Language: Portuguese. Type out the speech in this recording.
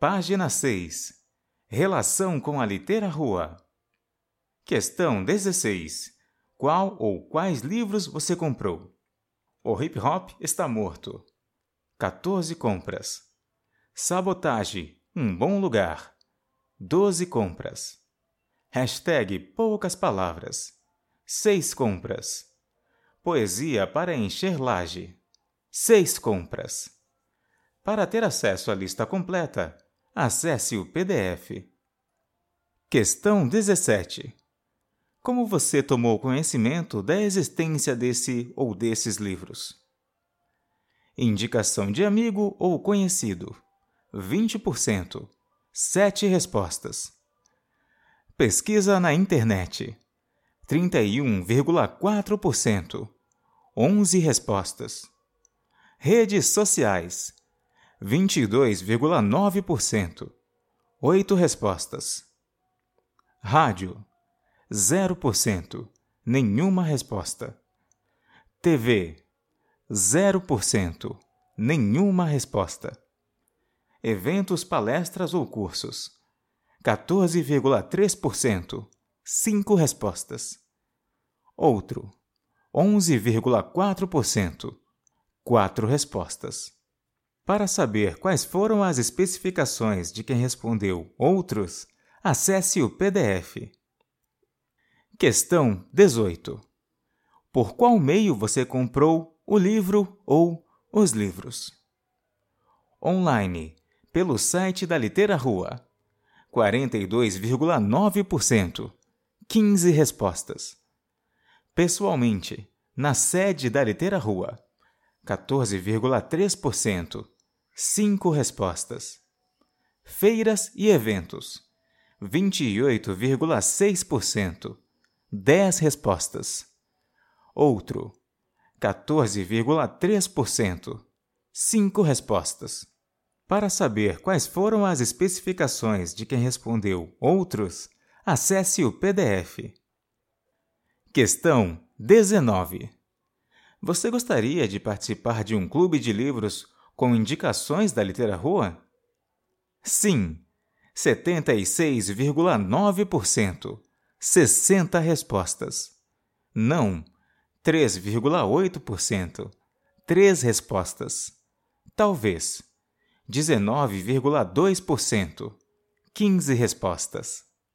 Página 6. Relação com a litera rua. Questão 16. Qual ou quais livros você comprou? O hip hop está morto. 14 compras. Sabotagem, um bom lugar. 12 compras. Hashtag poucas palavras. 6 compras. Poesia para encher laje. 6 compras. Para ter acesso à lista completa, acesse o PDF. Questão 17. Como você tomou conhecimento da existência desse ou desses livros? Indicação de amigo ou conhecido. 20%. 7 respostas. Pesquisa na internet. 31,4%. 11 respostas. Redes sociais. 22,9%. 8 respostas. Rádio. 0%. Nenhuma resposta. TV. 0%. Nenhuma resposta. Eventos, palestras ou cursos. 14,3%. 5 respostas. Outro. 11,4%. 4 respostas. Para saber quais foram as especificações de quem respondeu outros, acesse o PDF. Questão 18. Por qual meio você comprou o livro ou os livros? Online, pelo site da Litera Rua. 42,9%. 15 respostas. Pessoalmente, na sede da Litera Rua. 14,3%. 5 respostas. Feiras e eventos. 28,6%. 10 respostas. Outro. 14,3%. 5 respostas. Para saber quais foram as especificações de quem respondeu outros, acesse o PDF. Questão 19. Você gostaria de participar de um clube de livros com indicações da Litera Rua? Sim, 76,9%, 60 respostas. Não, 3,8%, 3 respostas. Talvez, 19,2%, 15 respostas.